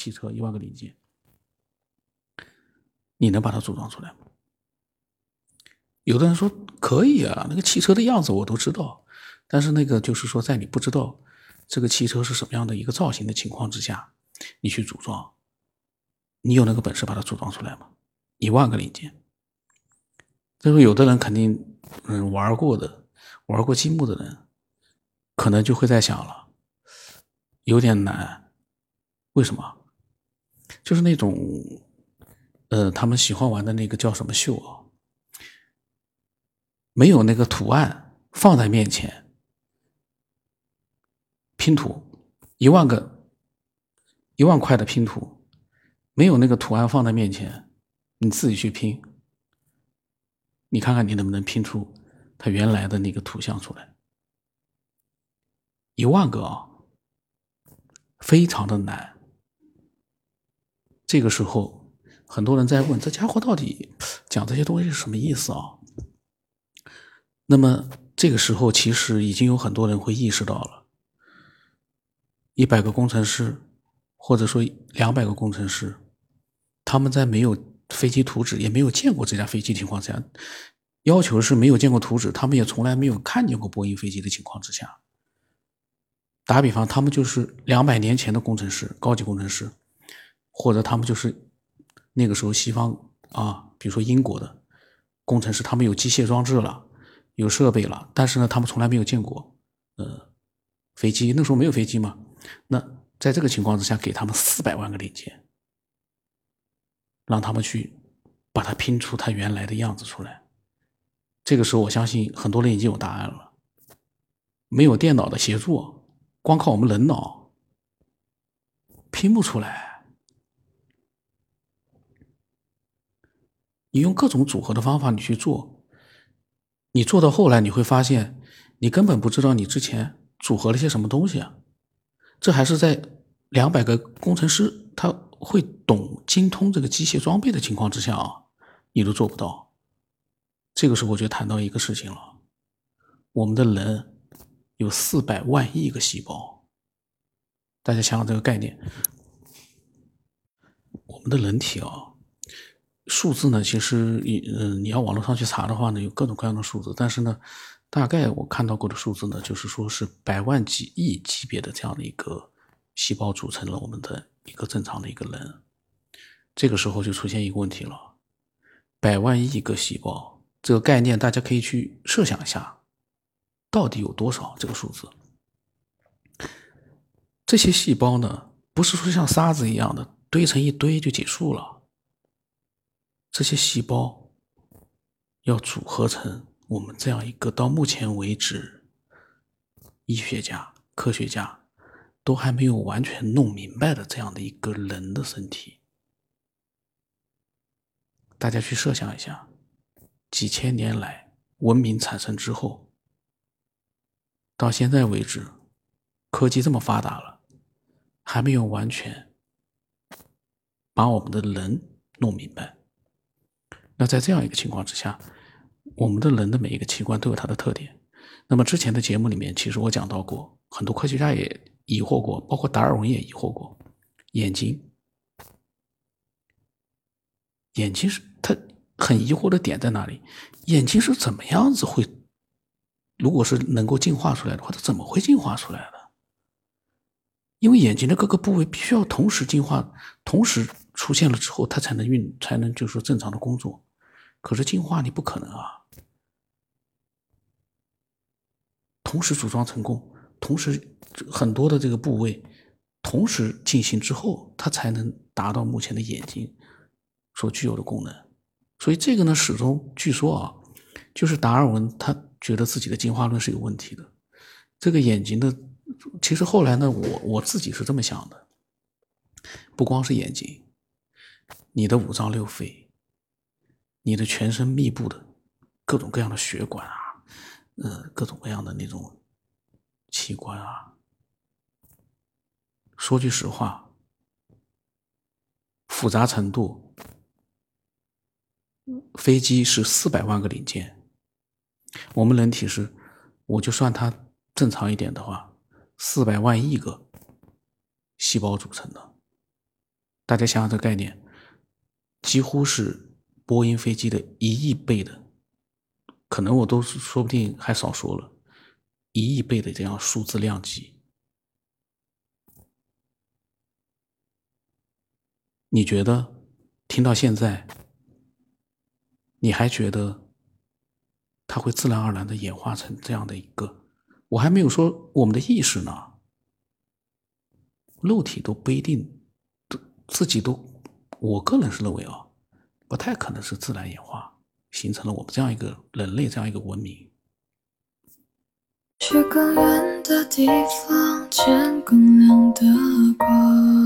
汽车一万个零件，你能把它组装出来吗？有的人说可以啊，那个汽车的样子我都知道，但是那个就是说，在你不知道这个汽车是什么样的一个造型的情况之下，你去组装，你有那个本事把它组装出来吗？一万个零件，最后有的人肯定，嗯，玩过的，玩过积木的人，可能就会在想了，有点难，为什么？就是那种，呃，他们喜欢玩的那个叫什么秀啊？没有那个图案放在面前，拼图一万个一万块的拼图，没有那个图案放在面前，你自己去拼，你看看你能不能拼出它原来的那个图像出来？一万个啊，非常的难。这个时候，很多人在问这家伙到底讲这些东西是什么意思啊？那么这个时候，其实已经有很多人会意识到了，一百个工程师，或者说两百个工程师，他们在没有飞机图纸，也没有见过这架飞机情况下，要求是没有见过图纸，他们也从来没有看见过波音飞机的情况之下，打比方，他们就是两百年前的工程师，高级工程师，或者他们就是那个时候西方啊，比如说英国的工程师，他们有机械装置了。有设备了，但是呢，他们从来没有见过，呃，飞机。那时候没有飞机嘛？那在这个情况之下，给他们四百万个零件，让他们去把它拼出它原来的样子出来。这个时候，我相信很多人已经有答案了。没有电脑的协助，光靠我们人脑拼不出来。你用各种组合的方法，你去做。你做到后来，你会发现，你根本不知道你之前组合了些什么东西啊！这还是在两百个工程师他会懂精通这个机械装备的情况之下啊，你都做不到。这个时候就谈到一个事情了：我们的人有四百万亿个细胞，大家想想这个概念。我们的人体啊。数字呢，其实你嗯，你要网络上去查的话呢，有各种各样的数字。但是呢，大概我看到过的数字呢，就是说是百万级亿级别的这样的一个细胞组成了我们的一个正常的一个人。这个时候就出现一个问题了：百万亿个细胞这个概念，大家可以去设想一下，到底有多少这个数字？这些细胞呢，不是说像沙子一样的堆成一堆就结束了。这些细胞要组合成我们这样一个，到目前为止，医学家、科学家都还没有完全弄明白的这样的一个人的身体。大家去设想一下，几千年来文明产生之后，到现在为止，科技这么发达了，还没有完全把我们的人弄明白。那在这样一个情况之下，我们的人的每一个器官都有它的特点。那么之前的节目里面，其实我讲到过，很多科学家也疑惑过，包括达尔文也疑惑过，眼睛，眼睛是他很疑惑的点在哪里？眼睛是怎么样子会，如果是能够进化出来的话，它怎么会进化出来的？因为眼睛的各个部位必须要同时进化，同时出现了之后，它才能运，才能就是说正常的工作。可是进化你不可能啊，同时组装成功，同时很多的这个部位同时进行之后，它才能达到目前的眼睛所具有的功能。所以这个呢，始终据说啊，就是达尔文他觉得自己的进化论是有问题的。这个眼睛的，其实后来呢，我我自己是这么想的，不光是眼睛，你的五脏六腑。你的全身密布的各种各样的血管啊，呃，各种各样的那种器官啊。说句实话，复杂程度，飞机是四百万个零件，我们人体是，我就算它正常一点的话，四百万亿个细胞组成的，大家想想这个概念，几乎是波音飞机的一亿倍的，可能我都说不定还少说了，一亿倍的这样数字量级。你觉得听到现在，你还觉得它会自然而然的演化成这样的一个？我还没有说我们的意识呢，肉体都不一定，自己都，我个人是认为啊，不太可能是自然演化形成了我们这样一个人类这样一个文明。去更远的地方，见更亮的光。